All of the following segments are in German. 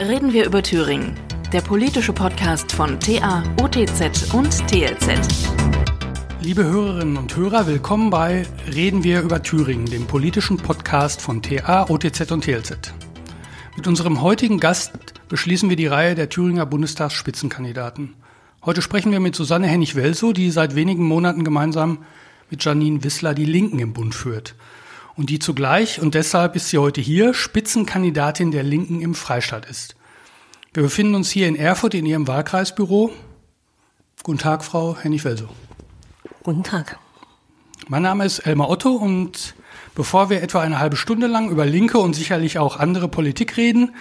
Reden wir über Thüringen, der politische Podcast von TA, OTZ und TLZ. Liebe Hörerinnen und Hörer, willkommen bei Reden wir über Thüringen, dem politischen Podcast von TA, OTZ und TLZ. Mit unserem heutigen Gast beschließen wir die Reihe der Thüringer Bundestagsspitzenkandidaten. Heute sprechen wir mit Susanne Hennig-Welsow, die seit wenigen Monaten gemeinsam mit Janine Wissler die Linken im Bund führt. Und die zugleich, und deshalb ist sie heute hier, Spitzenkandidatin der Linken im Freistaat ist. Wir befinden uns hier in Erfurt in ihrem Wahlkreisbüro. Guten Tag, Frau Hennig-Welsow. Guten Tag. Mein Name ist Elmar Otto und bevor wir etwa eine halbe Stunde lang über linke und sicherlich auch andere Politik reden,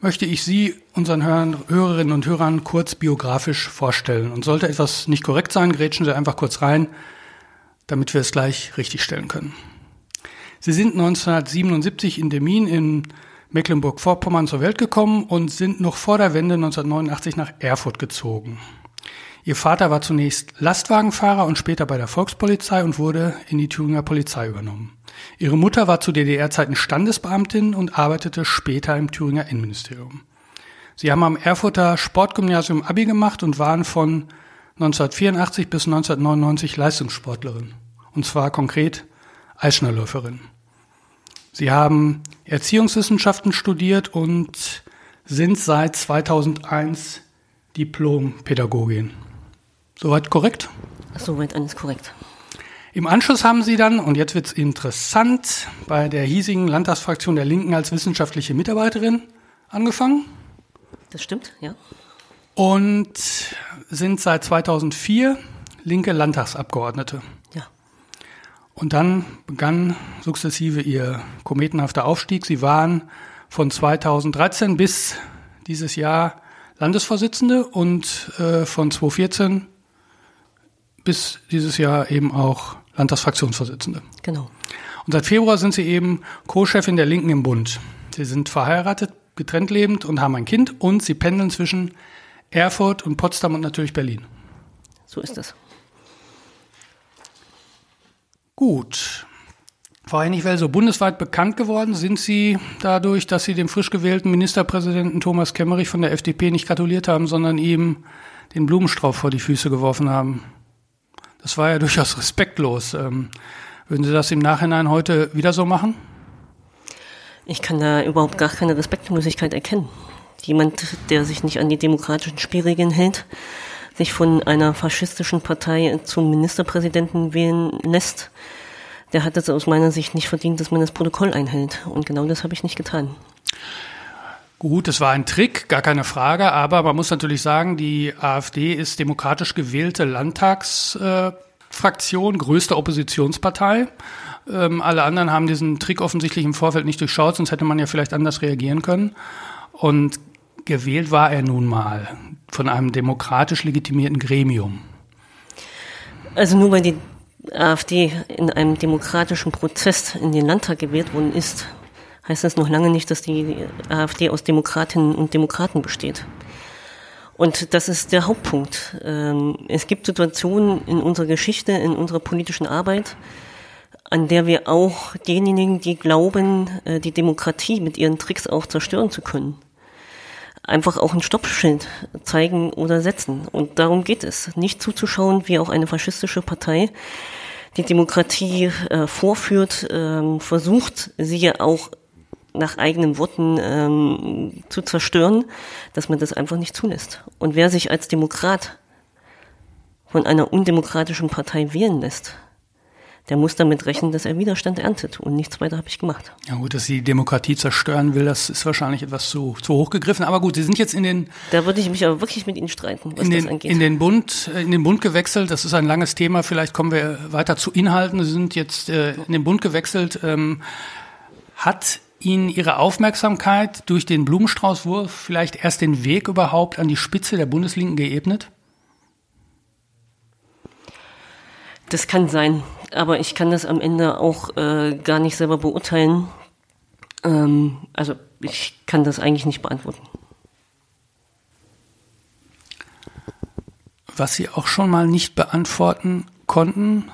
möchte ich Sie unseren Hörerinnen und Hörern kurz biografisch vorstellen. Und sollte etwas nicht korrekt sein, grätschen Sie einfach kurz rein, damit wir es gleich richtigstellen können. Sie sind 1977 in Demmin in Mecklenburg-Vorpommern zur Welt gekommen und sind noch vor der Wende 1989 nach Erfurt gezogen. Ihr Vater war zunächst Lastwagenfahrer und später bei der Volkspolizei und wurde in die Thüringer Polizei übernommen. Ihre Mutter war zu DDR-Zeiten Standesbeamtin und arbeitete später im Thüringer Innenministerium. Sie haben am Erfurter Sportgymnasium Abi gemacht und waren von 1984 bis 1999 Leistungssportlerin. Und zwar konkret Eisschnellläuferin. Sie haben Erziehungswissenschaften studiert und sind seit 2001 Diplompädagogin. Soweit korrekt? Soweit alles korrekt. Im Anschluss haben Sie dann, und jetzt wird es interessant, bei der hiesigen Landtagsfraktion der Linken als wissenschaftliche Mitarbeiterin angefangen. Das stimmt, ja. Und sind seit 2004 linke Landtagsabgeordnete. Und dann begann sukzessive Ihr kometenhafter Aufstieg. Sie waren von 2013 bis dieses Jahr Landesvorsitzende und äh, von 2014 bis dieses Jahr eben auch Landtagsfraktionsvorsitzende. Genau. Und seit Februar sind Sie eben Co-Chefin der Linken im Bund. Sie sind verheiratet, getrennt lebend und haben ein Kind und Sie pendeln zwischen Erfurt und Potsdam und natürlich Berlin. So ist es. Gut. Frau Hennig-Well, so bundesweit bekannt geworden sind Sie dadurch, dass Sie dem frisch gewählten Ministerpräsidenten Thomas Kemmerich von der FDP nicht gratuliert haben, sondern ihm den Blumenstrauß vor die Füße geworfen haben. Das war ja durchaus respektlos. Ähm, würden Sie das im Nachhinein heute wieder so machen? Ich kann da überhaupt gar keine Respektlosigkeit erkennen. Jemand, der sich nicht an die demokratischen Spielregeln hält, sich von einer faschistischen Partei zum Ministerpräsidenten wählen lässt, der hat es aus meiner Sicht nicht verdient, dass man das Protokoll einhält. Und genau das habe ich nicht getan. Gut, es war ein Trick, gar keine Frage, aber man muss natürlich sagen, die AfD ist demokratisch gewählte Landtagsfraktion, äh, größte Oppositionspartei. Ähm, alle anderen haben diesen Trick offensichtlich im Vorfeld nicht durchschaut, sonst hätte man ja vielleicht anders reagieren können. Und gewählt war er nun mal von einem demokratisch legitimierten Gremium. Also nur weil die AfD in einem demokratischen Prozess in den Landtag gewählt worden ist, heißt das noch lange nicht, dass die AfD aus Demokratinnen und Demokraten besteht. Und das ist der Hauptpunkt. Ähm, es gibt Situationen in unserer Geschichte, in unserer politischen Arbeit, an der wir auch denjenigen, die glauben, äh, die Demokratie mit ihren Tricks auch zerstören zu können, einfach auch ein Stoppschild zeigen oder setzen. Und darum geht es. Nicht zuzuschauen, wie auch eine faschistische Partei die Demokratie äh, vorführt, ähm, versucht, sie ja auch nach eigenen Worten ähm, zu zerstören, dass man das einfach nicht zulässt. Und wer sich als Demokrat von einer undemokratischen Partei wählen lässt, der muss damit rechnen, dass er Widerstand erntet. Und nichts weiter habe ich gemacht. Ja gut, dass sie die Demokratie zerstören will, das ist wahrscheinlich etwas zu, zu hoch gegriffen. Aber gut, Sie sind jetzt in den... Da würde ich mich aber wirklich mit Ihnen streiten, was in den, das angeht. In den, Bund, in den Bund gewechselt, das ist ein langes Thema, vielleicht kommen wir weiter zu Inhalten. Sie sind jetzt äh, in den Bund gewechselt. Ähm, hat Ihnen Ihre Aufmerksamkeit durch den Blumenstraußwurf vielleicht erst den Weg überhaupt an die Spitze der Bundeslinken geebnet? Das kann sein aber ich kann das am Ende auch äh, gar nicht selber beurteilen. Ähm, also ich kann das eigentlich nicht beantworten. Was Sie auch schon mal nicht beantworten konnten,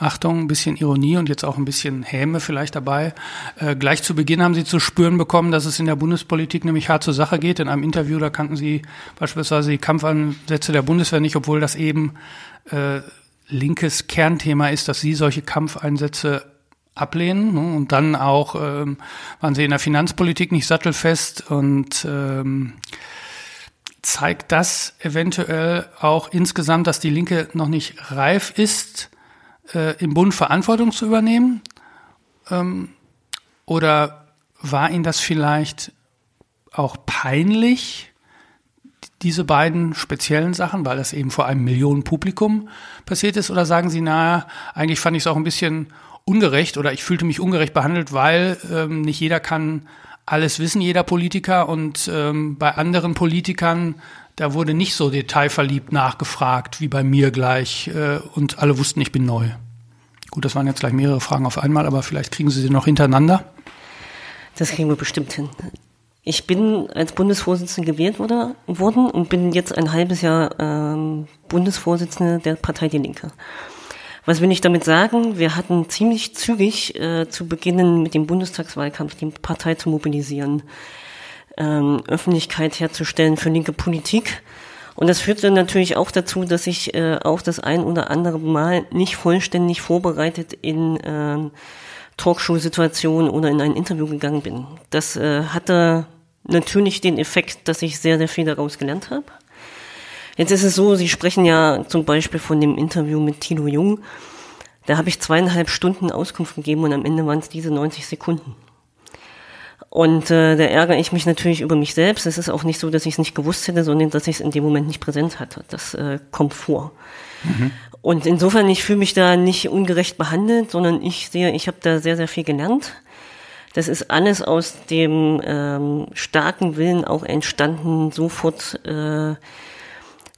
Achtung, ein bisschen Ironie und jetzt auch ein bisschen Häme vielleicht dabei. Äh, gleich zu Beginn haben Sie zu spüren bekommen, dass es in der Bundespolitik nämlich hart zur Sache geht. In einem Interview, da kannten Sie beispielsweise die Kampfansätze der Bundeswehr nicht, obwohl das eben äh, linkes Kernthema ist, dass Sie solche Kampfeinsätze ablehnen. Ne? Und dann auch ähm, waren Sie in der Finanzpolitik nicht sattelfest und ähm, zeigt das eventuell auch insgesamt, dass die Linke noch nicht reif ist, äh, im Bund Verantwortung zu übernehmen? Ähm, oder war Ihnen das vielleicht auch peinlich, diese beiden speziellen Sachen, weil das eben vor einem Millionen Publikum passiert ist? Oder sagen Sie, na, eigentlich fand ich es auch ein bisschen ungerecht oder ich fühlte mich ungerecht behandelt, weil ähm, nicht jeder kann alles wissen, jeder Politiker und ähm, bei anderen Politikern da wurde nicht so detailverliebt nachgefragt wie bei mir gleich äh, und alle wussten, ich bin neu. Gut, das waren jetzt gleich mehrere Fragen auf einmal, aber vielleicht kriegen Sie sie noch hintereinander. Das kriegen wir bestimmt hin. Ich bin als Bundesvorsitzende gewählt wurde, worden und bin jetzt ein halbes Jahr ähm, Bundesvorsitzende der Partei Die Linke. Was will ich damit sagen? Wir hatten ziemlich zügig äh, zu beginnen mit dem Bundestagswahlkampf die Partei zu mobilisieren ähm, Öffentlichkeit herzustellen für linke Politik. Und das führte natürlich auch dazu, dass ich äh, auch das ein oder andere Mal nicht vollständig vorbereitet in äh, Talkshow-Situationen oder in ein Interview gegangen bin. Das äh, hatte natürlich den Effekt, dass ich sehr, sehr viel daraus gelernt habe. Jetzt ist es so, Sie sprechen ja zum Beispiel von dem Interview mit Tilo Jung. Da habe ich zweieinhalb Stunden Auskunft gegeben und am Ende waren es diese 90 Sekunden. Und äh, da ärgere ich mich natürlich über mich selbst. Es ist auch nicht so, dass ich es nicht gewusst hätte, sondern dass ich es in dem Moment nicht präsent hatte. Das äh, kommt vor. Mhm. Und insofern, ich fühle mich da nicht ungerecht behandelt, sondern ich sehe, ich habe da sehr, sehr viel gelernt. Das ist alles aus dem ähm, starken Willen auch entstanden, sofort äh,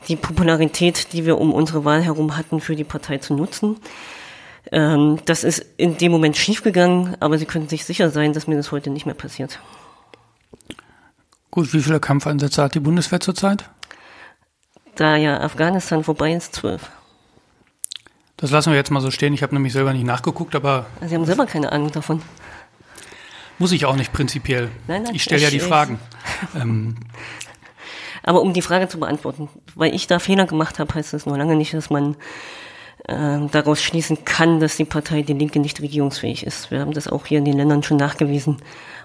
die Popularität, die wir um unsere Wahl herum hatten, für die Partei zu nutzen. Ähm, das ist in dem Moment schiefgegangen, aber Sie können sich sicher sein, dass mir das heute nicht mehr passiert. Gut, wie viele Kampfeinsätze hat die Bundeswehr zurzeit? Da ja Afghanistan vorbei ist, zwölf. Das lassen wir jetzt mal so stehen. Ich habe nämlich selber nicht nachgeguckt, aber. Sie haben selber keine Ahnung davon. Muss ich auch nicht prinzipiell. Nein, nein, ich stelle ja die Fragen. ähm. Aber um die Frage zu beantworten, weil ich da Fehler gemacht habe, heißt das noch lange nicht, dass man äh, daraus schließen kann, dass die Partei Die Linke nicht regierungsfähig ist. Wir haben das auch hier in den Ländern schon nachgewiesen.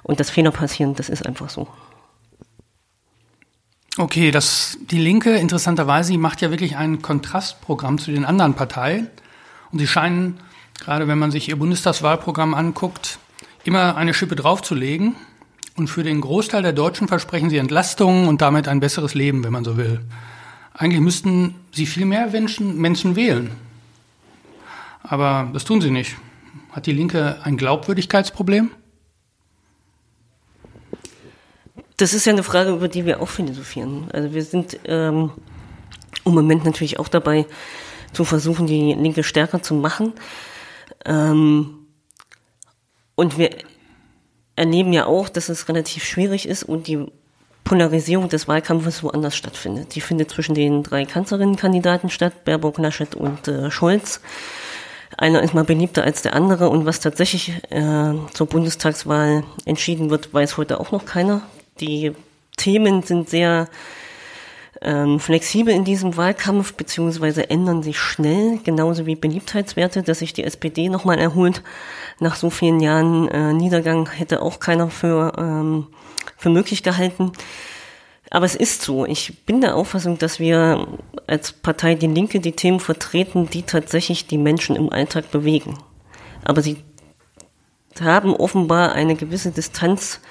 Und dass Fehler passieren, das ist einfach so. Okay, das, die Linke, interessanterweise, macht ja wirklich ein Kontrastprogramm zu den anderen Parteien. Und sie scheinen, gerade wenn man sich ihr Bundestagswahlprogramm anguckt, immer eine Schippe draufzulegen. Und für den Großteil der Deutschen versprechen sie Entlastungen und damit ein besseres Leben, wenn man so will. Eigentlich müssten sie viel mehr Menschen, Menschen wählen. Aber das tun sie nicht. Hat die Linke ein Glaubwürdigkeitsproblem? Das ist ja eine Frage, über die wir auch philosophieren. Also wir sind ähm, im Moment natürlich auch dabei, zu versuchen, die Linke stärker zu machen. Ähm, und wir erleben ja auch, dass es relativ schwierig ist und die Polarisierung des Wahlkampfes woanders stattfindet. Die findet zwischen den drei Kanzlerinnenkandidaten statt, Baerbock, Laschet und äh, Scholz. Einer ist mal beliebter als der andere und was tatsächlich äh, zur Bundestagswahl entschieden wird, weiß heute auch noch keiner. Die Themen sind sehr ähm, flexibel in diesem Wahlkampf, beziehungsweise ändern sich schnell, genauso wie Beliebtheitswerte, dass sich die SPD nochmal erholt. Nach so vielen Jahren äh, Niedergang hätte auch keiner für, ähm, für möglich gehalten. Aber es ist so. Ich bin der Auffassung, dass wir als Partei Die Linke die Themen vertreten, die tatsächlich die Menschen im Alltag bewegen. Aber sie haben offenbar eine gewisse Distanz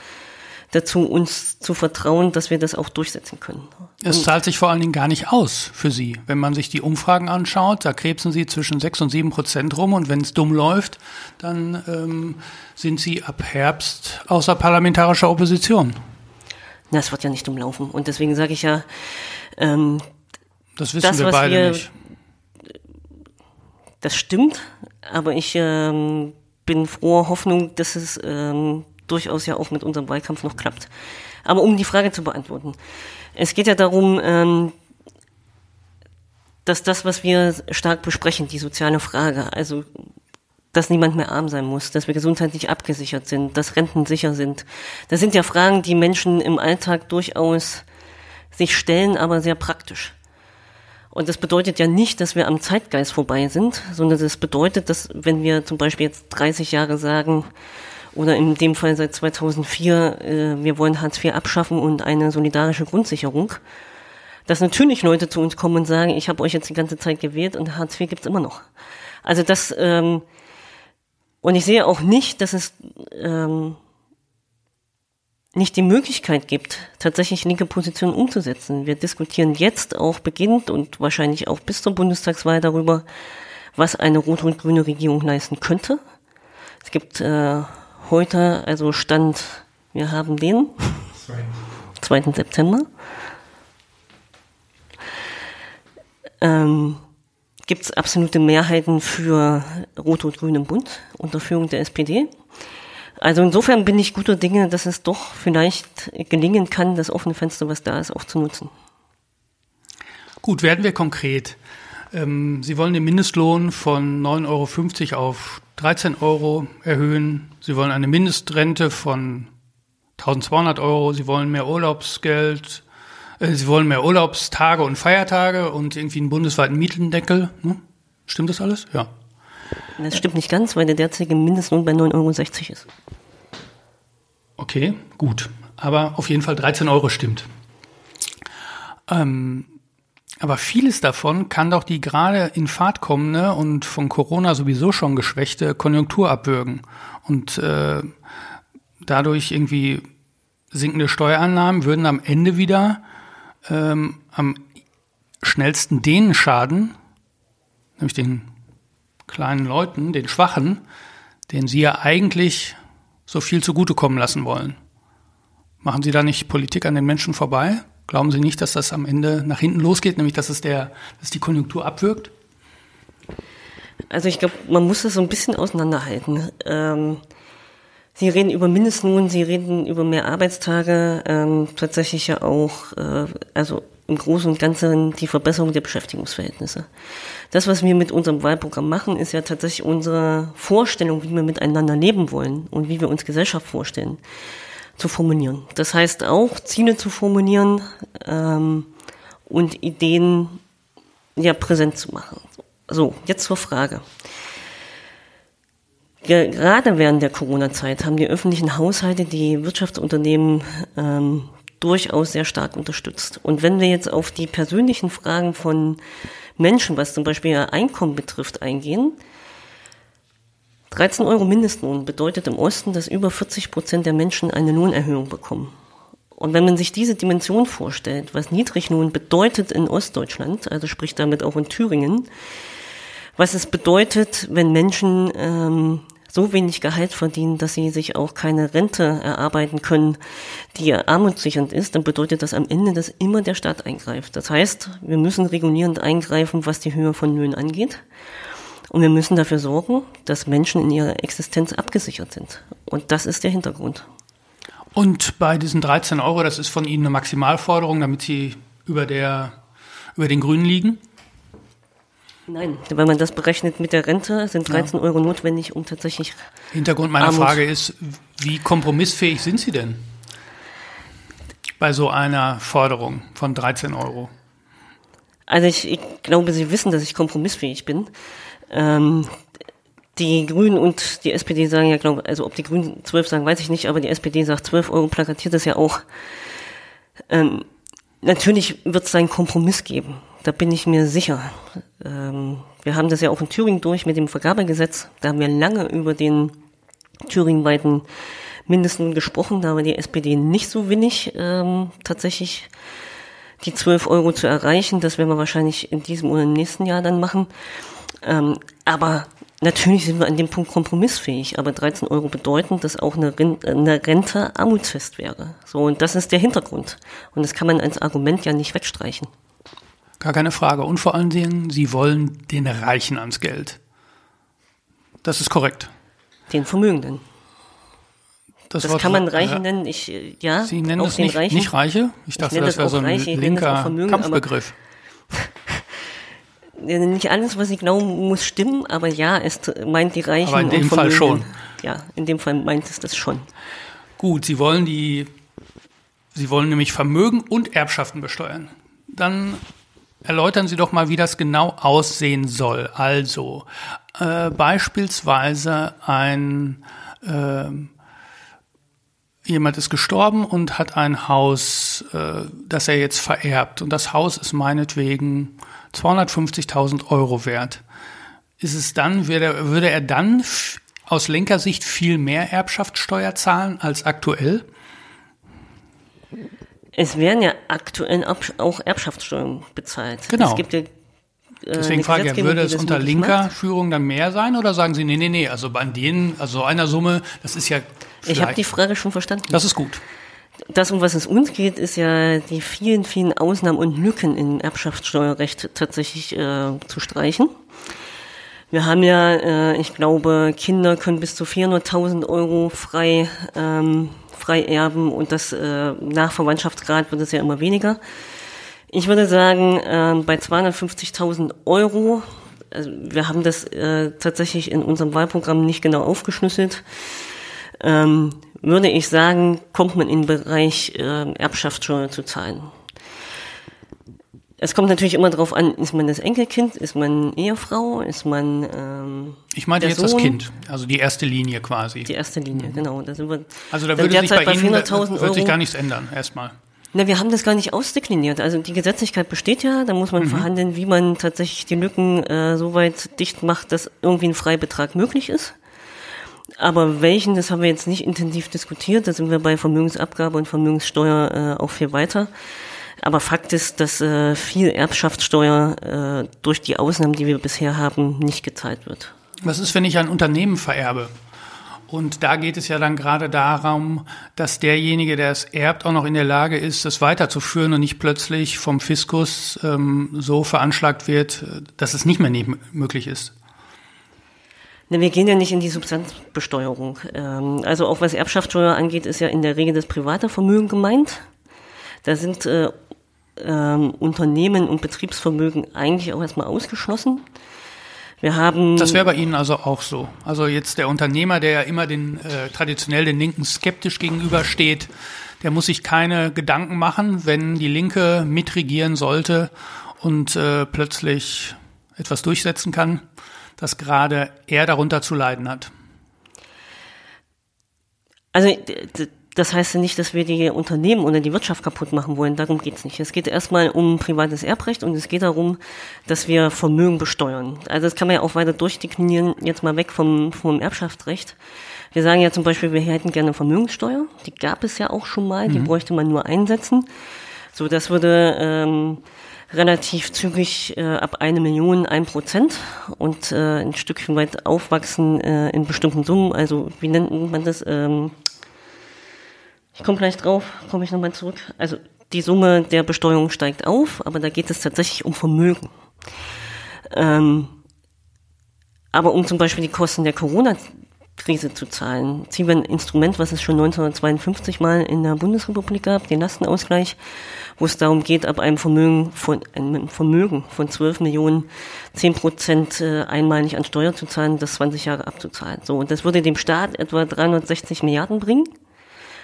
dazu, uns zu vertrauen, dass wir das auch durchsetzen können. Es zahlt sich vor allen Dingen gar nicht aus für Sie. Wenn man sich die Umfragen anschaut, da krebsen Sie zwischen sechs und sieben Prozent rum und wenn es dumm läuft, dann ähm, sind Sie ab Herbst außer parlamentarischer Opposition. Na, es wird ja nicht umlaufen. Und deswegen sage ich ja, ähm, das wissen das, wir beide wir, nicht. Das stimmt, aber ich ähm, bin froher Hoffnung, dass es ähm, durchaus ja auch mit unserem Wahlkampf noch klappt. Aber um die Frage zu beantworten. Es geht ja darum, ähm, dass das, was wir stark besprechen, die soziale Frage, also dass niemand mehr arm sein muss, dass wir gesundheitlich abgesichert sind, dass Renten sicher sind. Das sind ja Fragen, die Menschen im Alltag durchaus sich stellen, aber sehr praktisch. Und das bedeutet ja nicht, dass wir am Zeitgeist vorbei sind, sondern das bedeutet, dass wenn wir zum Beispiel jetzt 30 Jahre sagen, oder in dem Fall seit 2004, äh, wir wollen Hartz IV abschaffen und eine solidarische Grundsicherung, dass natürlich Leute zu uns kommen und sagen, ich habe euch jetzt die ganze Zeit gewählt und Hartz IV gibt's immer noch. Also das, ähm, und ich sehe auch nicht, dass es ähm, nicht die Möglichkeit gibt, tatsächlich linke Positionen umzusetzen. Wir diskutieren jetzt auch beginnend und wahrscheinlich auch bis zur Bundestagswahl darüber, was eine rote und grüne Regierung leisten könnte. Es gibt äh, heute, also Stand, wir haben den 2. September. Ähm, gibt es absolute Mehrheiten für Rot und Grün im Bund unter Führung der SPD. Also insofern bin ich guter Dinge, dass es doch vielleicht gelingen kann, das offene Fenster, was da ist, auch zu nutzen. Gut, werden wir konkret. Ähm, Sie wollen den Mindestlohn von 9,50 Euro auf 13 Euro erhöhen. Sie wollen eine Mindestrente von 1200 Euro. Sie wollen mehr Urlaubsgeld äh, sie wollen mehr Urlaubstage und Feiertage und irgendwie einen bundesweiten Mietendeckel. Ne? Stimmt das alles? Ja. Das stimmt nicht ganz, weil der derzeitige Mindestlohn bei 9,60 Euro ist. Okay, gut. Aber auf jeden Fall 13 Euro stimmt. Ähm, aber vieles davon kann doch die gerade in Fahrt kommende und von Corona sowieso schon geschwächte Konjunktur abwürgen. Und äh, dadurch irgendwie sinkende Steuereinnahmen würden am Ende wieder ähm, am schnellsten denen schaden, nämlich den kleinen Leuten, den Schwachen, denen Sie ja eigentlich so viel zugutekommen lassen wollen. Machen Sie da nicht Politik an den Menschen vorbei? Glauben Sie nicht, dass das am Ende nach hinten losgeht, nämlich dass es der, dass die Konjunktur abwirkt? Also ich glaube, man muss das so ein bisschen auseinanderhalten. Ähm, Sie reden über Mindestlohn, Sie reden über mehr Arbeitstage, ähm, tatsächlich ja auch, äh, also im Großen und Ganzen die Verbesserung der Beschäftigungsverhältnisse. Das, was wir mit unserem Wahlprogramm machen, ist ja tatsächlich unsere Vorstellung, wie wir miteinander leben wollen und wie wir uns Gesellschaft vorstellen, zu formulieren. Das heißt auch, Ziele zu formulieren ähm, und Ideen ja präsent zu machen. So, jetzt zur Frage. Gerade während der Corona-Zeit haben die öffentlichen Haushalte die Wirtschaftsunternehmen ähm, durchaus sehr stark unterstützt. Und wenn wir jetzt auf die persönlichen Fragen von Menschen, was zum Beispiel ihr Einkommen betrifft, eingehen, 13 Euro Mindestlohn bedeutet im Osten, dass über 40 Prozent der Menschen eine Lohnerhöhung bekommen. Und wenn man sich diese Dimension vorstellt, was Niedriglohn bedeutet in Ostdeutschland, also sprich damit auch in Thüringen, was es bedeutet, wenn Menschen ähm, so wenig Gehalt verdienen, dass sie sich auch keine Rente erarbeiten können, die armutssichernd ist, dann bedeutet das am Ende, dass immer der Staat eingreift. Das heißt, wir müssen regulierend eingreifen, was die Höhe von Löhnen angeht. Und wir müssen dafür sorgen, dass Menschen in ihrer Existenz abgesichert sind. Und das ist der Hintergrund. Und bei diesen 13 Euro, das ist von Ihnen eine Maximalforderung, damit Sie über, der, über den Grünen liegen? Nein, wenn man das berechnet mit der Rente, sind 13 ja. Euro notwendig, um tatsächlich. Hintergrund meiner Armut Frage ist, wie kompromissfähig sind Sie denn bei so einer Forderung von 13 Euro? Also ich, ich glaube, Sie wissen, dass ich kompromissfähig bin. Ähm, die Grünen und die SPD sagen ja, glaube also ob die Grünen 12 sagen, weiß ich nicht, aber die SPD sagt 12 Euro, plakatiert das ja auch. Ähm, natürlich wird es einen Kompromiss geben. Da bin ich mir sicher. Ähm, wir haben das ja auch in Thüringen durch mit dem Vergabegesetz. Da haben wir lange über den thüringenweiten Mindestlohn gesprochen. Da war die SPD nicht so winnig, ähm, tatsächlich die 12 Euro zu erreichen. Das werden wir wahrscheinlich in diesem oder im nächsten Jahr dann machen. Ähm, aber natürlich sind wir an dem Punkt kompromissfähig. Aber 13 Euro bedeuten, dass auch eine, Rente armutsfest wäre. So, und das ist der Hintergrund. Und das kann man als Argument ja nicht wegstreichen. Gar keine Frage. Und vor allen Dingen, Sie wollen den Reichen ans Geld. Das ist korrekt. Den Vermögenden. Das, das kann man Reiche nennen. Ich, äh, ja, Sie nennen es nicht, Reichen. nicht Reiche? Ich dachte, ich das wäre so ein Reiche, linker Kampfbegriff. Nicht alles, was Sie glauben, muss stimmen, aber ja, es meint die Reichen. Aber in dem Fall schon. Ja, in dem Fall meint es das schon. Gut, Sie wollen die, Sie wollen nämlich Vermögen und Erbschaften besteuern. Dann erläutern Sie doch mal, wie das genau aussehen soll. Also äh, beispielsweise ein äh, jemand ist gestorben und hat ein Haus, äh, das er jetzt vererbt. Und das Haus ist meinetwegen 250.000 Euro wert. Ist es dann, würde er, würde er dann aus Lenkersicht viel mehr Erbschaftssteuer zahlen als aktuell? Es werden ja aktuell auch Erbschaftssteuern bezahlt. Genau. Es gibt ja Deswegen frage ich, würde es unter linker macht? Führung dann mehr sein oder sagen Sie, nee, nee, nee, also bei denen, also einer Summe, das ist ja. Ich habe die Frage schon verstanden. Das ist gut. Das, um was es uns geht, ist ja die vielen, vielen Ausnahmen und Lücken im Erbschaftssteuerrecht tatsächlich äh, zu streichen. Wir haben ja, äh, ich glaube, Kinder können bis zu 400.000 Euro frei, ähm, frei erben und das äh, nach Verwandtschaftsgrad wird es ja immer weniger. Ich würde sagen, äh, bei 250.000 Euro, also wir haben das äh, tatsächlich in unserem Wahlprogramm nicht genau aufgeschlüsselt, ähm, würde ich sagen, kommt man in den Bereich äh, Erbschaftssteuer zu zahlen. Es kommt natürlich immer darauf an, ist man das Enkelkind, ist man Ehefrau, ist man ähm, Ich meinte jetzt Sohn. das Kind, also die erste Linie quasi. Die erste Linie, genau. Da sind wir also da würde sich bei, bei Ihnen wird sich gar nichts ändern, erstmal. Na, wir haben das gar nicht ausdekliniert. Also die Gesetzlichkeit besteht ja, da muss man mhm. verhandeln, wie man tatsächlich die Lücken äh, so weit dicht macht, dass irgendwie ein Freibetrag möglich ist. Aber welchen, das haben wir jetzt nicht intensiv diskutiert. Da sind wir bei Vermögensabgabe und Vermögenssteuer äh, auch viel weiter. Aber Fakt ist, dass äh, viel Erbschaftssteuer äh, durch die Ausnahmen, die wir bisher haben, nicht gezahlt wird. Was ist, wenn ich ein Unternehmen vererbe? Und da geht es ja dann gerade darum, dass derjenige, der es erbt, auch noch in der Lage ist, das weiterzuführen und nicht plötzlich vom Fiskus ähm, so veranschlagt wird, dass es nicht mehr möglich ist. Ne, wir gehen ja nicht in die Substanzbesteuerung. Ähm, also auch was Erbschaftssteuer angeht, ist ja in der Regel das private Vermögen gemeint. Da sind äh, ähm, Unternehmen und Betriebsvermögen eigentlich auch erstmal ausgeschlossen. Wir haben das wäre bei Ihnen also auch so. Also jetzt der Unternehmer, der ja immer den äh, traditionell den Linken skeptisch gegenübersteht, der muss sich keine Gedanken machen, wenn die Linke mitregieren sollte und äh, plötzlich etwas durchsetzen kann, dass gerade er darunter zu leiden hat. Also das heißt ja nicht, dass wir die Unternehmen oder die Wirtschaft kaputt machen wollen. Darum geht's nicht. Es geht erstmal um privates Erbrecht und es geht darum, dass wir Vermögen besteuern. Also das kann man ja auch weiter durchdeklinieren, jetzt mal weg vom, vom Erbschaftsrecht. Wir sagen ja zum Beispiel, wir hätten gerne Vermögenssteuer. Die gab es ja auch schon mal, die mhm. bräuchte man nur einsetzen. So, das würde ähm, relativ zügig äh, ab eine Million ein Prozent und äh, ein Stückchen weit aufwachsen äh, in bestimmten Summen. Also wie nennt man das? Ähm, ich komme gleich drauf, komme ich nochmal zurück. Also die Summe der Besteuerung steigt auf, aber da geht es tatsächlich um Vermögen. Ähm, aber um zum Beispiel die Kosten der Corona-Krise zu zahlen, ziehen wir ein Instrument, was es schon 1952 mal in der Bundesrepublik gab, den Lastenausgleich, wo es darum geht, ab einem Vermögen von, einem Vermögen von 12 Millionen 10 Prozent äh, einmalig an Steuer zu zahlen, das 20 Jahre abzuzahlen. So, und das würde dem Staat etwa 360 Milliarden bringen.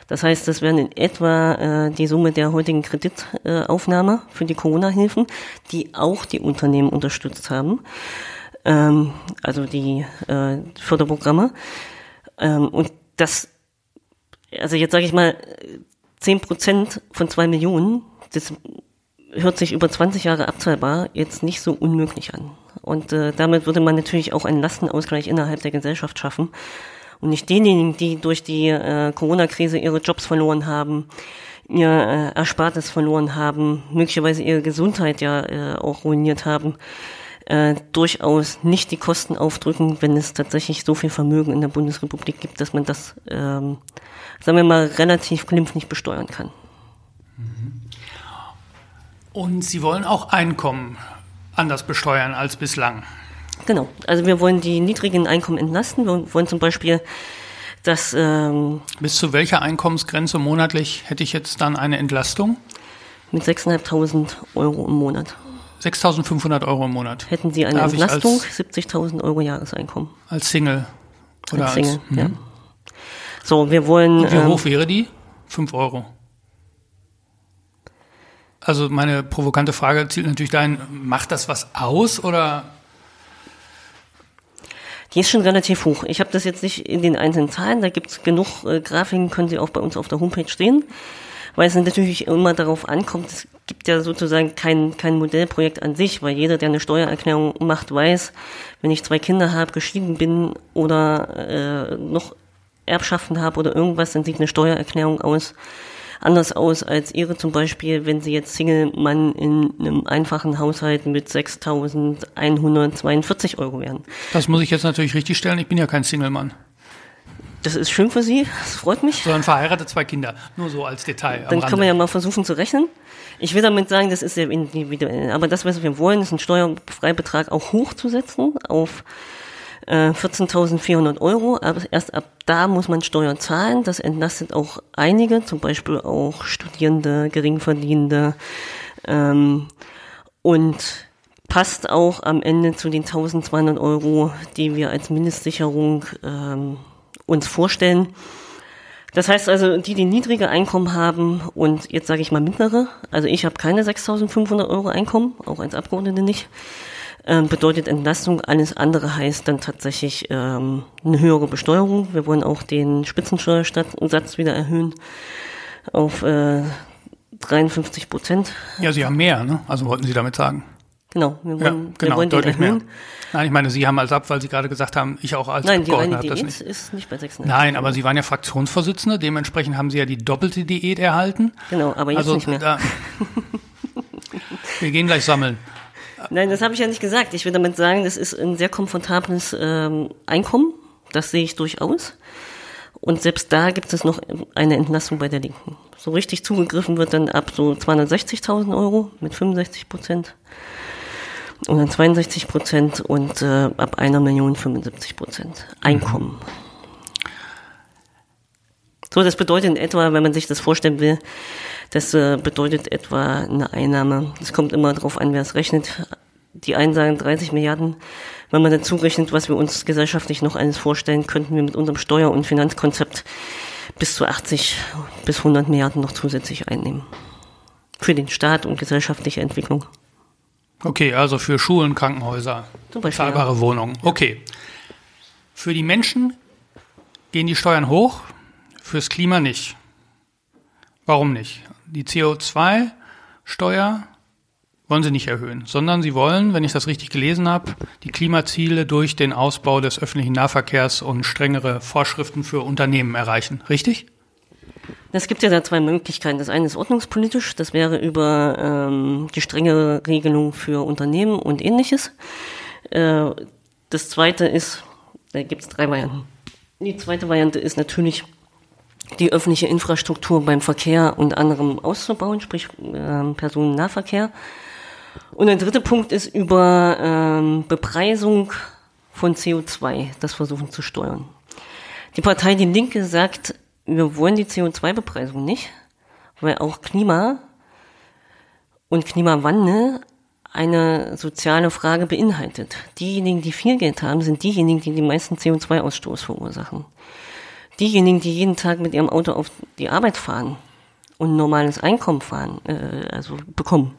Das heißt, das wären in etwa äh, die Summe der heutigen Kreditaufnahme für die Corona-Hilfen, die auch die Unternehmen unterstützt haben, ähm, also die äh, Förderprogramme. Ähm, und das, also jetzt sage ich mal, zehn Prozent von zwei Millionen, das hört sich über 20 Jahre abzahlbar jetzt nicht so unmöglich an. Und äh, damit würde man natürlich auch einen Lastenausgleich innerhalb der Gesellschaft schaffen und nicht diejenigen, die durch die äh, Corona-Krise ihre Jobs verloren haben, ihr äh, Erspartes verloren haben, möglicherweise ihre Gesundheit ja äh, auch ruiniert haben, äh, durchaus nicht die Kosten aufdrücken, wenn es tatsächlich so viel Vermögen in der Bundesrepublik gibt, dass man das, ähm, sagen wir mal, relativ glimpflich besteuern kann. Und Sie wollen auch Einkommen anders besteuern als bislang. Genau. Also wir wollen die niedrigen Einkommen entlasten. Wir wollen zum Beispiel, dass ähm, bis zu welcher Einkommensgrenze monatlich hätte ich jetzt dann eine Entlastung? Mit 6.500 Euro im Monat. 6.500 Euro im Monat. Hätten Sie eine Darf Entlastung, als- 70.000 Euro Jahreseinkommen. Als Single. Oder als Single, als, ja. mhm. So, wir wollen. Wie ähm, hoch wäre die? 5 Euro. Also meine provokante Frage zielt natürlich dahin, macht das was aus oder Die ist schon relativ hoch. Ich habe das jetzt nicht in den einzelnen Zahlen, da gibt es genug äh, Grafiken, können Sie auch bei uns auf der Homepage stehen, weil es natürlich immer darauf ankommt, es gibt ja sozusagen kein, kein Modellprojekt an sich, weil jeder, der eine Steuererklärung macht, weiß, wenn ich zwei Kinder habe, geschieden bin oder äh, noch Erbschaften habe oder irgendwas, dann sieht eine Steuererklärung aus anders aus als Ihre zum Beispiel, wenn Sie jetzt Single-Mann in einem einfachen Haushalt mit 6.142 Euro wären. das muss ich jetzt natürlich richtig stellen, ich bin ja kein Single-Mann, Das ist schön für Sie, das freut mich. sondern verheiratet zwei Kinder. Nur so als Detail. Dann können wir ja mal versuchen zu rechnen. Ich will damit sagen, das ist sehr individuell. Aber das, was wir wollen, ist einen Steuerfreibetrag auch hochzusetzen auf äh, 14.400 Euro. Aber erst ab da muss man Steuern zahlen. Das entlastet auch einige, zum Beispiel auch Studierende, Geringverdienende. Ähm, und passt auch am Ende zu den 1.200 Euro, die wir als Mindestsicherung ähm, uns vorstellen. Das heißt also, die, die niedrige Einkommen haben und jetzt sage ich mal mittlere, also ich habe keine 6.500 Euro Einkommen, auch als Abgeordnete nicht, ähm, bedeutet Entlastung. Alles andere heißt dann tatsächlich ähm, eine höhere Besteuerung. Wir wollen auch den Spitzensteuersatz wieder erhöhen auf äh, 53 Prozent. Ja, Sie haben mehr, ne? Also wollten Sie damit sagen. Genau, wir Ja, wollen, wir genau, wollen den deutlich mehr. erhöhen. Nein, ich meine, Sie haben als ab, weil Sie gerade gesagt haben, ich auch als Nein, die reine das Diät nicht. ist nicht bei 600. Nein, aber Sie waren ja Fraktionsvorsitzende, dementsprechend haben Sie ja die doppelte Diät erhalten. Genau, aber jetzt also, nicht mehr. Da, wir gehen gleich sammeln. Nein, das habe ich ja nicht gesagt. Ich will damit sagen, das ist ein sehr komfortables ähm, Einkommen. Das sehe ich durchaus. Und selbst da gibt es noch eine Entlassung bei der Linken. So richtig zugegriffen wird dann ab so 260.000 Euro mit 65 Prozent und dann 62 Prozent und äh, ab einer Million 75 Prozent Einkommen. So, das bedeutet in etwa, wenn man sich das vorstellen will, das äh, bedeutet etwa eine Einnahme. Es kommt immer darauf an, wer es rechnet. Die einen sagen 30 Milliarden. Wenn man dazu rechnet, was wir uns gesellschaftlich noch alles vorstellen, könnten wir mit unserem Steuer- und Finanzkonzept bis zu 80 bis 100 Milliarden noch zusätzlich einnehmen. Für den Staat und gesellschaftliche Entwicklung. Okay, also für Schulen, Krankenhäuser, Beispiel, bezahlbare Wohnungen. Okay. Für die Menschen gehen die Steuern hoch, fürs Klima nicht. Warum nicht? Die CO2-Steuer wollen sie nicht erhöhen, sondern sie wollen, wenn ich das richtig gelesen habe, die Klimaziele durch den Ausbau des öffentlichen Nahverkehrs und strengere Vorschriften für Unternehmen erreichen. Richtig? Es gibt ja da zwei Möglichkeiten. Das eine ist ordnungspolitisch, das wäre über ähm, die strengere Regelung für Unternehmen und ähnliches. Äh, das zweite ist, da gibt es drei Varianten. Die zweite Variante ist natürlich, die öffentliche Infrastruktur beim Verkehr und anderem auszubauen, sprich ähm, Personennahverkehr. Und der dritte Punkt ist über ähm, Bepreisung von CO2, das versuchen zu steuern. Die Partei Die Linke sagt, wir wollen die CO2-Bepreisung nicht, weil auch Klima und Klimawandel eine soziale Frage beinhaltet. Diejenigen, die viel Geld haben, sind diejenigen, die den meisten CO2-Ausstoß verursachen. Diejenigen, die jeden Tag mit ihrem Auto auf die Arbeit fahren und normales Einkommen fahren, äh, also bekommen,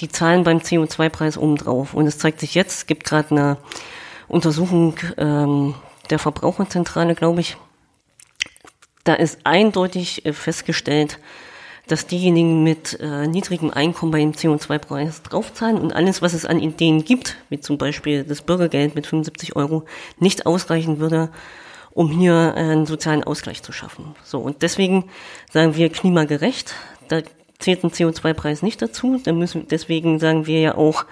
die zahlen beim CO2-Preis obendrauf. Und es zeigt sich jetzt, es gibt gerade eine Untersuchung ähm, der Verbraucherzentrale, glaube ich, da ist eindeutig äh, festgestellt, dass diejenigen mit äh, niedrigem Einkommen bei dem CO2-Preis draufzahlen und alles, was es an Ideen gibt, wie zum Beispiel das Bürgergeld mit 75 Euro, nicht ausreichen würde, um hier äh, einen sozialen Ausgleich zu schaffen. So, und deswegen sagen wir klimagerecht, da zählt ein CO2-Preis nicht dazu, da müssen, deswegen sagen wir ja auch,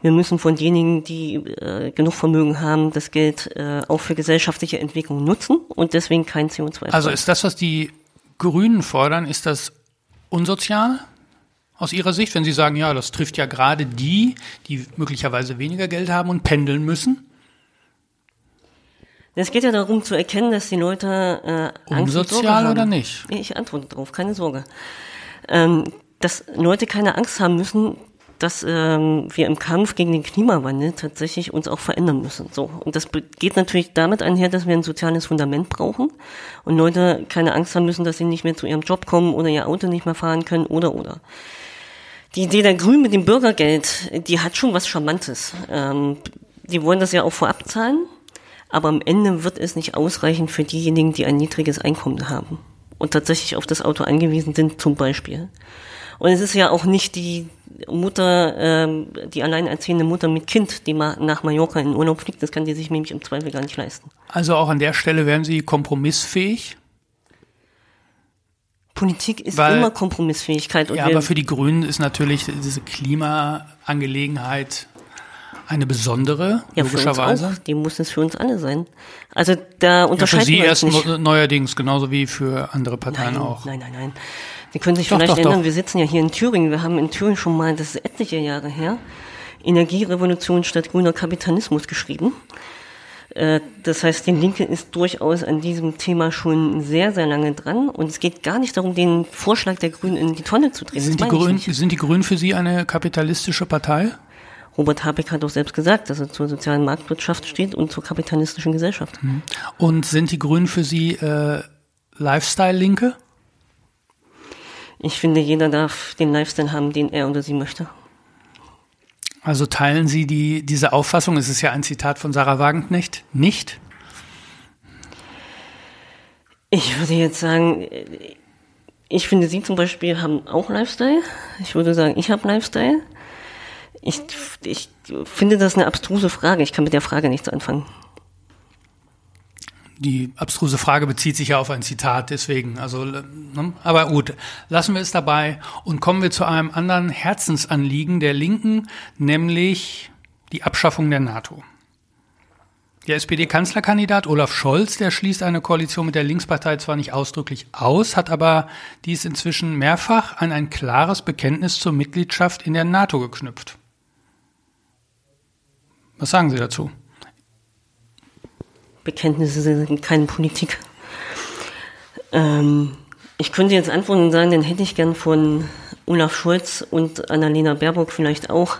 wir müssen von denjenigen, die äh, genug Vermögen haben, das Geld äh, auch für gesellschaftliche Entwicklung nutzen und deswegen kein CO2-Preis. Also ist das, was die Grünen fordern, ist das unsozial aus Ihrer Sicht, wenn Sie sagen, ja, das trifft ja gerade die, die möglicherweise weniger Geld haben und pendeln müssen? Es geht ja darum zu erkennen, dass die Leute äh, Angst Unsozial oder nicht? Ich antworte darauf, keine Sorge. Ähm, dass Leute keine Angst haben müssen, dass ähm, wir im Kampf gegen den Klimawandel tatsächlich uns auch verändern müssen. So und das geht natürlich damit einher, dass wir ein soziales Fundament brauchen und Leute keine Angst haben müssen, dass sie nicht mehr zu ihrem Job kommen oder ihr Auto nicht mehr fahren können oder oder. Die Idee der Grünen mit dem Bürgergeld, die hat schon was Charmantes. Ähm, die wollen das ja auch vorab zahlen, aber am Ende wird es nicht ausreichen für diejenigen, die ein niedriges Einkommen haben und tatsächlich auf das Auto angewiesen sind, zum Beispiel. Und es ist ja auch nicht die Mutter, ähm, die alleinerziehende Mutter mit Kind, die mal nach Mallorca in Urlaub fliegt, das kann die sich nämlich im Zweifel gar nicht leisten. Also auch an der Stelle wären Sie kompromissfähig? Politik ist Weil, immer Kompromissfähigkeit. ja, aber für die Grünen ist natürlich diese Klimaangelegenheit eine besondere, ja, logischerweise. Die muss es für uns alle sein. Also da unterscheiden ja, für Sie erst nicht. neuerdings, genauso wie für andere Parteien nein, auch. Nein, nein, nein. Sie können sich doch, vielleicht doch, erinnern, doch. wir sitzen ja hier in Thüringen. Wir haben in Thüringen schon mal, das ist etliche Jahre her, Energierevolution statt grüner Kapitalismus geschrieben. Äh, das heißt, die Linke ist durchaus an diesem Thema schon sehr, sehr lange dran. Und es geht gar nicht darum, den Vorschlag der Grünen in die Tonne zu drehen. Sind, die Grünen, sind die Grünen für Sie eine kapitalistische Partei? Robert Habeck hat doch selbst gesagt, dass er zur sozialen Marktwirtschaft steht und zur kapitalistischen Gesellschaft. Mhm. Und sind die Grünen für Sie äh, Lifestyle-Linke? Ich finde, jeder darf den Lifestyle haben, den er oder sie möchte. Also teilen Sie die, diese Auffassung, es ist ja ein Zitat von Sarah Wagenknecht, nicht? Ich würde jetzt sagen, ich finde, Sie zum Beispiel haben auch Lifestyle. Ich würde sagen, ich habe Lifestyle. Ich, ich finde das eine abstruse Frage. Ich kann mit der Frage nichts anfangen. Die abstruse Frage bezieht sich ja auf ein Zitat, deswegen, also, ne? aber gut, lassen wir es dabei und kommen wir zu einem anderen Herzensanliegen der Linken, nämlich die Abschaffung der NATO. Der SPD-Kanzlerkandidat Olaf Scholz, der schließt eine Koalition mit der Linkspartei zwar nicht ausdrücklich aus, hat aber dies inzwischen mehrfach an ein klares Bekenntnis zur Mitgliedschaft in der NATO geknüpft. Was sagen Sie dazu? Bekenntnisse sind keine Politik. Ähm, ich könnte jetzt antworten und sagen, dann hätte ich gern von Olaf Scholz und Annalena Baerbock vielleicht auch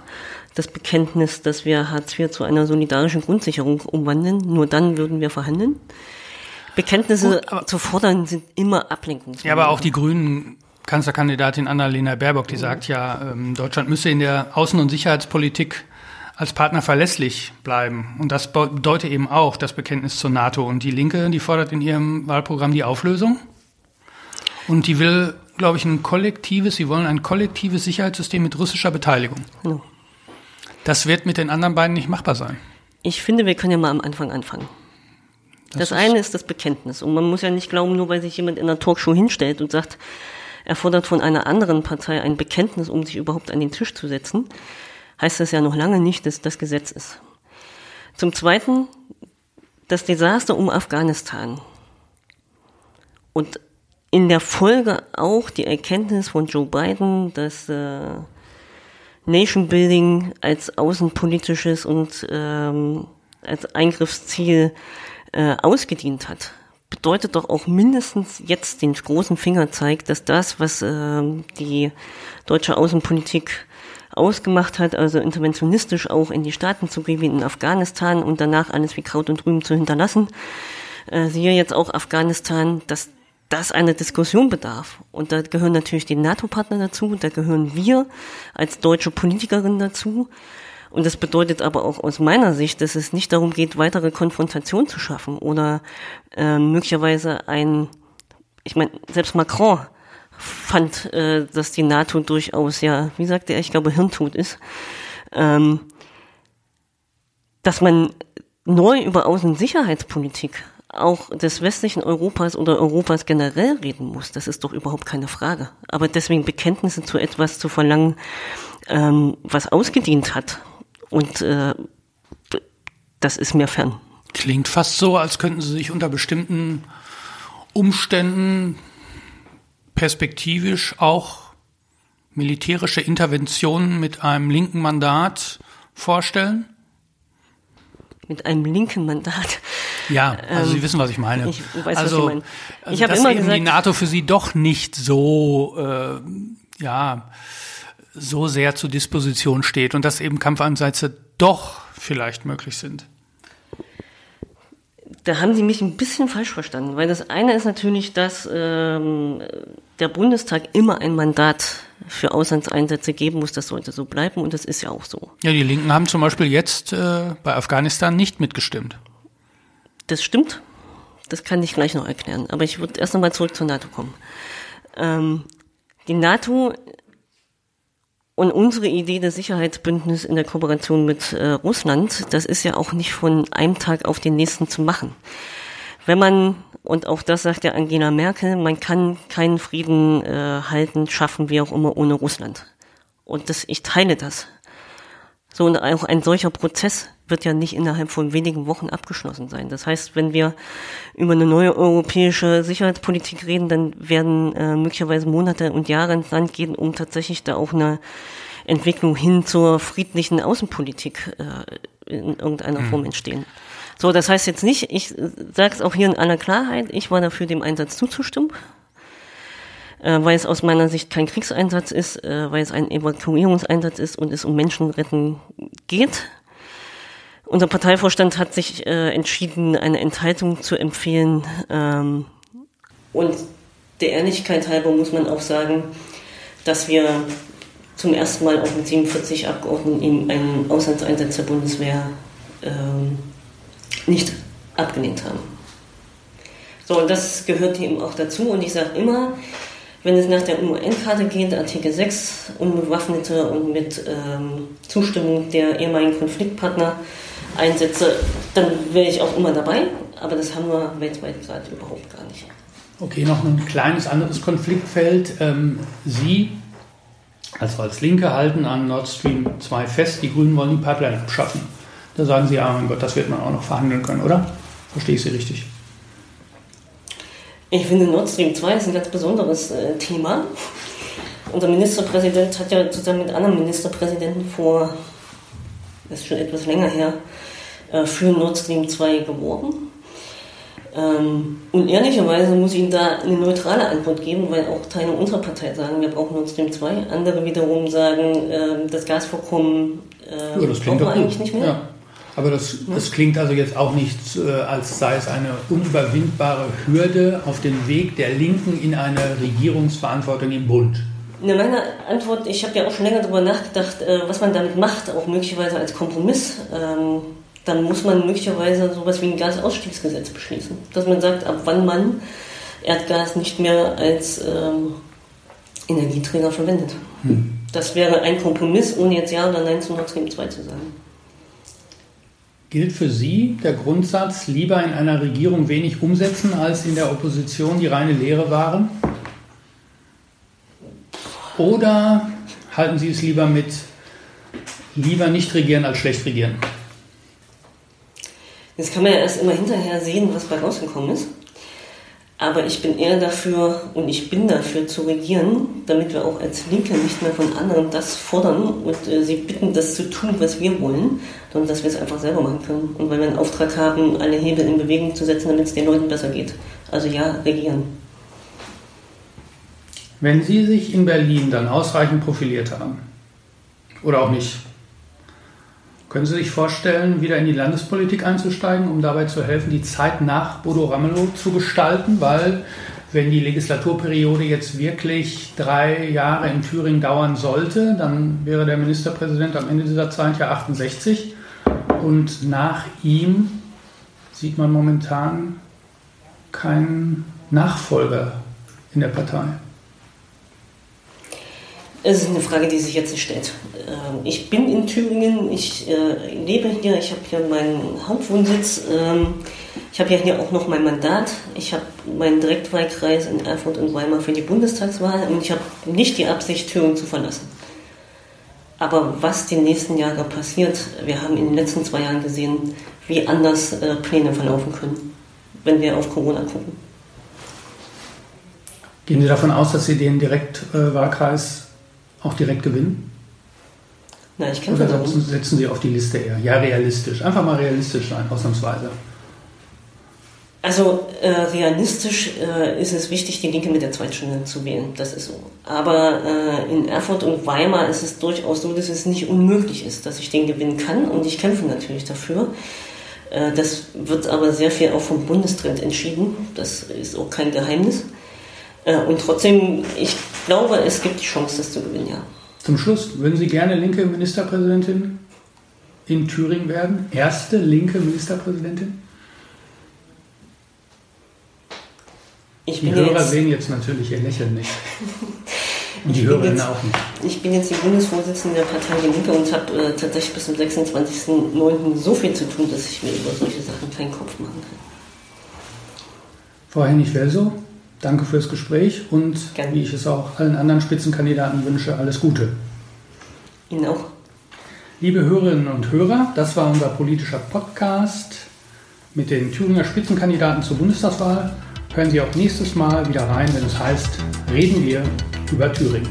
das Bekenntnis, dass wir Hartz IV zu einer solidarischen Grundsicherung umwandeln. Nur dann würden wir verhandeln. Bekenntnisse Gut, zu fordern sind immer ablenkend. Ja, aber auch die Grünen Kanzlerkandidatin Annalena Baerbock, die sagt ja, ähm, Deutschland müsse in der Außen- und Sicherheitspolitik als Partner verlässlich bleiben. Und das bedeutet eben auch das Bekenntnis zur NATO. Und die Linke, die fordert in ihrem Wahlprogramm die Auflösung. Und die will, glaube ich, ein kollektives, sie wollen ein kollektives Sicherheitssystem mit russischer Beteiligung. No. Das wird mit den anderen beiden nicht machbar sein. Ich finde, wir können ja mal am Anfang anfangen. Das, das eine ist das Bekenntnis. Und man muss ja nicht glauben, nur weil sich jemand in einer Talkshow hinstellt und sagt, er fordert von einer anderen Partei ein Bekenntnis, um sich überhaupt an den Tisch zu setzen, heißt das ja noch lange nicht, dass das Gesetz ist. Zum Zweiten das Desaster um Afghanistan und in der Folge auch die Erkenntnis von Joe Biden, dass äh, Nation Building als außenpolitisches und ähm, als Eingriffsziel äh, ausgedient hat, bedeutet doch auch mindestens jetzt den großen Finger zeigt, dass das, was äh, die deutsche Außenpolitik ausgemacht hat, also interventionistisch auch in die Staaten zu gehen, wie in Afghanistan und danach alles wie Kraut und Rüben zu hinterlassen. Äh, siehe jetzt auch Afghanistan, dass das eine Diskussion bedarf. Und da gehören natürlich die NATO-Partner dazu, da gehören wir als deutsche Politikerin dazu. Und das bedeutet aber auch aus meiner Sicht, dass es nicht darum geht, weitere Konfrontation zu schaffen oder äh, möglicherweise ein, ich meine, selbst Macron fand, äh, dass die NATO durchaus, ja, wie sagte er, ich glaube, Hirntod ist, ähm, dass man neu über Außensicherheitspolitik auch des westlichen Europas oder Europas generell reden muss, das ist doch überhaupt keine Frage. Aber deswegen Bekenntnisse zu etwas zu verlangen, ähm, was ausgedient hat, und äh, das ist mir fern. Klingt fast so, als könnten Sie sich unter bestimmten Umständen perspektivisch auch militärische Interventionen mit einem linken Mandat vorstellen? Mit einem linken Mandat. Ja, also ähm, Sie wissen, was ich meine. Ich weiß, also, was Sie meinen. Ich also, habe immer gesagt, die NATO für Sie doch nicht so, äh, ja, so sehr zur Disposition steht und dass eben Kampfeinsätze doch vielleicht möglich sind. Da haben Sie mich ein bisschen falsch verstanden, weil das eine ist natürlich, dass ähm, der Bundestag immer ein Mandat für Auslandseinsätze geben muss. Das sollte so bleiben und das ist ja auch so. Ja, die Linken haben zum Beispiel jetzt äh, bei Afghanistan nicht mitgestimmt. Das stimmt. Das kann ich gleich noch erklären. Aber ich würde erst nochmal zurück zur NATO kommen. Ähm, die NATO und unsere Idee des Sicherheitsbündnisses in der Kooperation mit äh, Russland, das ist ja auch nicht von einem Tag auf den nächsten zu machen. Wenn man, und auch das sagt ja Angela Merkel, man kann keinen Frieden äh, halten, schaffen, wie auch immer, ohne Russland. Und das, ich teile das. So, und auch ein solcher Prozess wird ja nicht innerhalb von wenigen Wochen abgeschlossen sein. Das heißt, wenn wir über eine neue europäische Sicherheitspolitik reden, dann werden äh, möglicherweise Monate und Jahre ins Land gehen, um tatsächlich da auch eine Entwicklung hin zur friedlichen Außenpolitik äh, in irgendeiner mhm. Form entstehen. So, das heißt jetzt nicht, ich sage es auch hier in aller Klarheit, ich war dafür, dem Einsatz zuzustimmen, äh, weil es aus meiner Sicht kein Kriegseinsatz ist, äh, weil es ein Evakuierungseinsatz ist und es um Menschenretten geht. Unser Parteivorstand hat sich äh, entschieden, eine Enthaltung zu empfehlen. Ähm, und der Ehrlichkeit halber muss man auch sagen, dass wir zum ersten Mal auch mit 47 Abgeordneten in einen Auslandseinsatz der Bundeswehr ähm, nicht abgelehnt haben. So, und das gehört eben auch dazu. Und ich sage immer, wenn es nach der UN-Karte geht, Artikel 6, unbewaffnete und mit ähm, Zustimmung der ehemaligen Konfliktpartner, einsetze, dann wäre ich auch immer dabei. Aber das haben wir weltweit gerade überhaupt gar nicht. Okay, noch ein kleines anderes Konfliktfeld. Ähm, Sie also als Linke halten an Nord Stream 2 fest, die Grünen wollen die Pipeline abschaffen. Da sagen Sie, ja, mein Gott, das wird man auch noch verhandeln können, oder? Verstehe ich Sie richtig? Ich finde, Nord Stream 2 ist ein ganz besonderes äh, Thema. Unser Ministerpräsident hat ja zusammen mit anderen Ministerpräsidenten vor ist schon etwas länger her, äh, für Nord Stream 2 geworben. Ähm, und ehrlicherweise muss ich Ihnen da eine neutrale Antwort geben, weil auch Teile unserer Partei sagen, wir brauchen Nord Stream 2. Andere wiederum sagen, ähm, das Gasvorkommen äh, ja, das brauchen wir eigentlich nicht mehr. Ja. Aber das, das klingt also jetzt auch nicht, äh, als sei es eine unüberwindbare Hürde auf dem Weg der Linken in eine Regierungsverantwortung im Bund. Ne, meine Antwort, ich habe ja auch schon länger darüber nachgedacht, äh, was man damit macht, auch möglicherweise als Kompromiss. Ähm, dann muss man möglicherweise sowas wie ein Gasausstiegsgesetz beschließen. Dass man sagt, ab wann man Erdgas nicht mehr als ähm, Energieträger verwendet. Hm. Das wäre ein Kompromiss, ohne jetzt Ja oder Nein zu Nord Stream 2 zu sagen. Gilt für Sie der Grundsatz, lieber in einer Regierung wenig umsetzen, als in der Opposition die reine Lehre wahren? Oder halten Sie es lieber mit lieber nicht regieren als schlecht regieren? Jetzt kann man ja erst immer hinterher sehen, was bei rausgekommen ist. Aber ich bin eher dafür und ich bin dafür zu regieren, damit wir auch als Linke nicht mehr von anderen das fordern und äh, sie bitten, das zu tun, was wir wollen, sondern dass wir es einfach selber machen können. Und weil wir einen Auftrag haben, alle Hebel in Bewegung zu setzen, damit es den Leuten besser geht. Also ja, regieren. Wenn Sie sich in Berlin dann ausreichend profiliert haben, oder auch nicht, können Sie sich vorstellen, wieder in die Landespolitik einzusteigen, um dabei zu helfen, die Zeit nach Bodo Ramelow zu gestalten? Weil, wenn die Legislaturperiode jetzt wirklich drei Jahre in Thüringen dauern sollte, dann wäre der Ministerpräsident am Ende dieser Zeit ja 68. Und nach ihm sieht man momentan keinen Nachfolger in der Partei. Es ist eine Frage, die sich jetzt stellt. Ähm, ich bin in Thüringen, ich äh, lebe hier, ich habe hier meinen Hauptwohnsitz, ähm, ich habe ja hier auch noch mein Mandat, ich habe meinen Direktwahlkreis in Erfurt und Weimar für die Bundestagswahl und ich habe nicht die Absicht, Thüringen zu verlassen. Aber was die nächsten Jahre passiert, wir haben in den letzten zwei Jahren gesehen, wie anders äh, Pläne verlaufen können, wenn wir auf Corona gucken. Gehen Sie davon aus, dass Sie den Direktwahlkreis auch direkt gewinnen? Na, ich kann Oder setzen, setzen Sie auf die Liste eher? Ja, realistisch. Einfach mal realistisch sein, ausnahmsweise. Also äh, realistisch äh, ist es wichtig, die Linke mit der Zweitstunde zu wählen. Das ist so. Aber äh, in Erfurt und Weimar ist es durchaus so, dass es nicht unmöglich ist, dass ich den gewinnen kann. Und ich kämpfe natürlich dafür. Äh, das wird aber sehr viel auch vom Bundestrend entschieden. Das ist auch kein Geheimnis. Äh, und trotzdem, ich glaube, es gibt die Chance, das zu gewinnen, ja. Zum Schluss, würden Sie gerne linke Ministerpräsidentin in Thüringen werden? Erste linke Ministerpräsidentin? Ich die Hörer jetzt, sehen jetzt natürlich Ihr Lächeln nicht. Und die Hörerinnen auch nicht. Ich bin jetzt die Bundesvorsitzende der Partei Die Linke und habe äh, tatsächlich bis zum 26.09. so viel zu tun, dass ich mir über solche Sachen keinen Kopf machen kann. Frau Hennig-Welso, danke fürs Gespräch und Gerne. wie ich es auch allen anderen Spitzenkandidaten wünsche, alles Gute. Ihnen auch. Liebe Hörerinnen und Hörer, das war unser politischer Podcast mit den Thüringer Spitzenkandidaten zur Bundestagswahl. Hören Sie auch nächstes Mal wieder rein, wenn es heißt, reden wir über Thüringen.